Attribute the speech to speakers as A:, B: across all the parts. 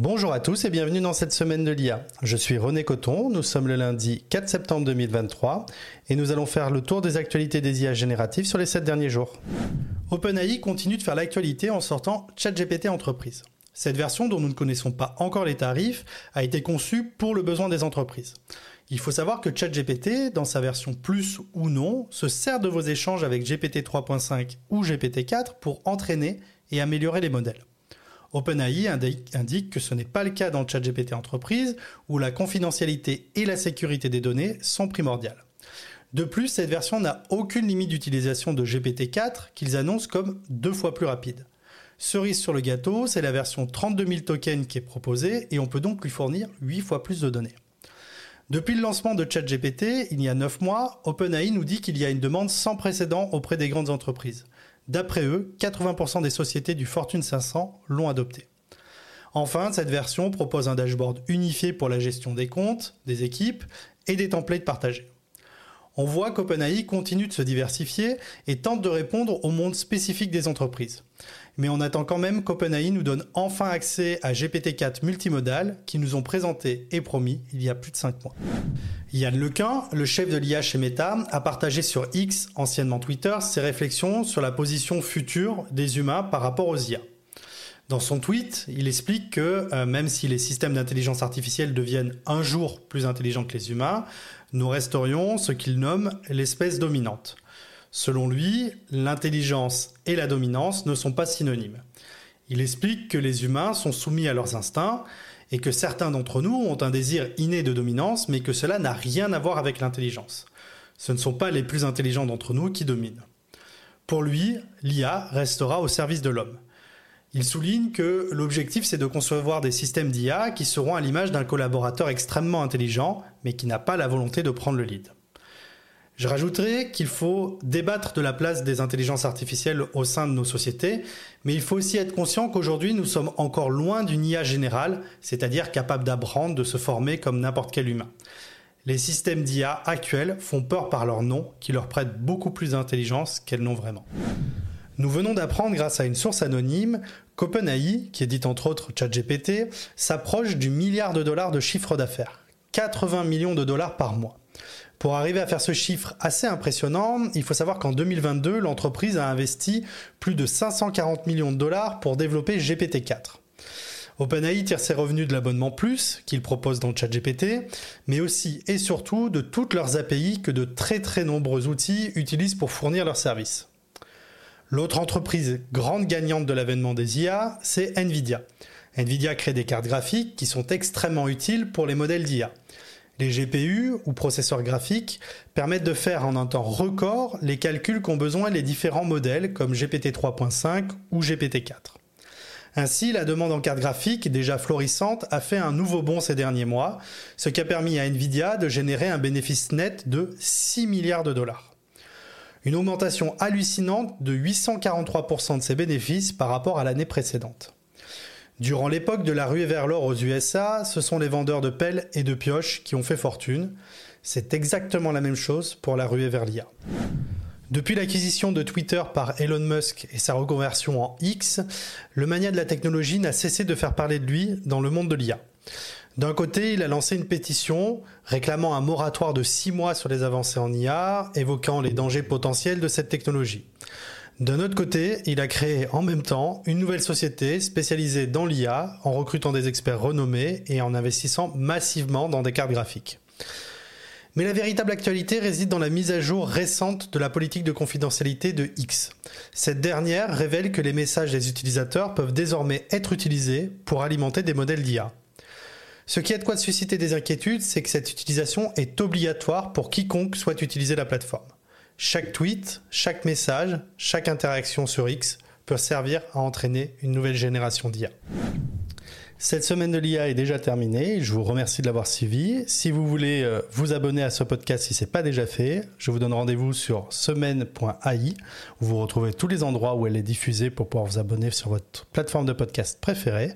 A: Bonjour à tous et bienvenue dans cette semaine de l'IA. Je suis René Coton, nous sommes le lundi 4 septembre 2023 et nous allons faire le tour des actualités des IA génératives sur les 7 derniers jours. OpenAI continue de faire l'actualité en sortant ChatGPT Entreprise. Cette version, dont nous ne connaissons pas encore les tarifs, a été conçue pour le besoin des entreprises. Il faut savoir que ChatGPT, dans sa version plus ou non, se sert de vos échanges avec GPT 3.5 ou GPT 4 pour entraîner et améliorer les modèles. OpenAI indique que ce n'est pas le cas dans ChatGPT Entreprise, où la confidentialité et la sécurité des données sont primordiales. De plus, cette version n'a aucune limite d'utilisation de GPT-4 qu'ils annoncent comme deux fois plus rapide. Cerise sur le gâteau, c'est la version 32 000 tokens qui est proposée et on peut donc lui fournir 8 fois plus de données. Depuis le lancement de ChatGPT, il y a 9 mois, OpenAI nous dit qu'il y a une demande sans précédent auprès des grandes entreprises. D'après eux, 80% des sociétés du Fortune 500 l'ont adopté. Enfin, cette version propose un dashboard unifié pour la gestion des comptes, des équipes et des templates partagés. On voit qu'OpenAI continue de se diversifier et tente de répondre au monde spécifique des entreprises. Mais on attend quand même qu'OpenAI nous donne enfin accès à GPT-4 multimodal qui nous ont présenté et promis il y a plus de 5 mois. Yann Lequin, le chef de l'IA chez Meta, a partagé sur X, anciennement Twitter, ses réflexions sur la position future des humains par rapport aux IA. Dans son tweet, il explique que euh, même si les systèmes d'intelligence artificielle deviennent un jour plus intelligents que les humains, nous resterions ce qu'il nomme l'espèce dominante. Selon lui, l'intelligence et la dominance ne sont pas synonymes. Il explique que les humains sont soumis à leurs instincts et que certains d'entre nous ont un désir inné de dominance, mais que cela n'a rien à voir avec l'intelligence. Ce ne sont pas les plus intelligents d'entre nous qui dominent. Pour lui, l'IA restera au service de l'homme. Il souligne que l'objectif c'est de concevoir des systèmes d'IA qui seront à l'image d'un collaborateur extrêmement intelligent, mais qui n'a pas la volonté de prendre le lead. Je rajouterai qu'il faut débattre de la place des intelligences artificielles au sein de nos sociétés, mais il faut aussi être conscient qu'aujourd'hui nous sommes encore loin d'une IA générale, c'est-à-dire capable d'apprendre, de se former comme n'importe quel humain. Les systèmes d'IA actuels font peur par leur nom, qui leur prêtent beaucoup plus d'intelligence qu'elles n'ont vraiment. Nous venons d'apprendre grâce à une source anonyme qu'OpenAI, qui édite entre autres ChatGPT, s'approche du milliard de dollars de chiffre d'affaires. 80 millions de dollars par mois. Pour arriver à faire ce chiffre assez impressionnant, il faut savoir qu'en 2022, l'entreprise a investi plus de 540 millions de dollars pour développer GPT-4. OpenAI tire ses revenus de l'abonnement plus qu'il propose dans ChatGPT, mais aussi et surtout de toutes leurs API que de très très nombreux outils utilisent pour fournir leurs services. L'autre entreprise grande gagnante de l'avènement des IA, c'est Nvidia. Nvidia crée des cartes graphiques qui sont extrêmement utiles pour les modèles d'IA. Les GPU ou processeurs graphiques permettent de faire en un temps record les calculs qu'ont besoin les différents modèles comme GPT 3.5 ou GPT 4. Ainsi, la demande en cartes graphiques, déjà florissante, a fait un nouveau bond ces derniers mois, ce qui a permis à Nvidia de générer un bénéfice net de 6 milliards de dollars. Une augmentation hallucinante de 843% de ses bénéfices par rapport à l'année précédente. Durant l'époque de la ruée vers l'or aux USA, ce sont les vendeurs de pelles et de pioches qui ont fait fortune. C'est exactement la même chose pour la ruée vers l'IA. Depuis l'acquisition de Twitter par Elon Musk et sa reconversion en X, le mania de la technologie n'a cessé de faire parler de lui dans le monde de l'IA. D'un côté, il a lancé une pétition réclamant un moratoire de 6 mois sur les avancées en IA, évoquant les dangers potentiels de cette technologie. D'un autre côté, il a créé en même temps une nouvelle société spécialisée dans l'IA en recrutant des experts renommés et en investissant massivement dans des cartes graphiques. Mais la véritable actualité réside dans la mise à jour récente de la politique de confidentialité de X. Cette dernière révèle que les messages des utilisateurs peuvent désormais être utilisés pour alimenter des modèles d'IA. Ce qui a de quoi susciter des inquiétudes, c'est que cette utilisation est obligatoire pour quiconque souhaite utiliser la plateforme. Chaque tweet, chaque message, chaque interaction sur X peut servir à entraîner une nouvelle génération d'IA. Cette semaine de l'IA est déjà terminée. Je vous remercie de l'avoir suivi. Si vous voulez euh, vous abonner à ce podcast si ce n'est pas déjà fait, je vous donne rendez-vous sur semaine.ai où vous retrouvez tous les endroits où elle est diffusée pour pouvoir vous abonner sur votre plateforme de podcast préférée.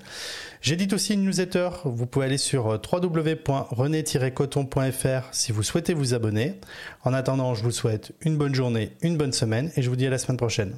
A: J'édite aussi une newsletter. Vous pouvez aller sur euh, www.rené-coton.fr si vous souhaitez vous abonner. En attendant, je vous souhaite une bonne journée, une bonne semaine et je vous dis à la semaine prochaine.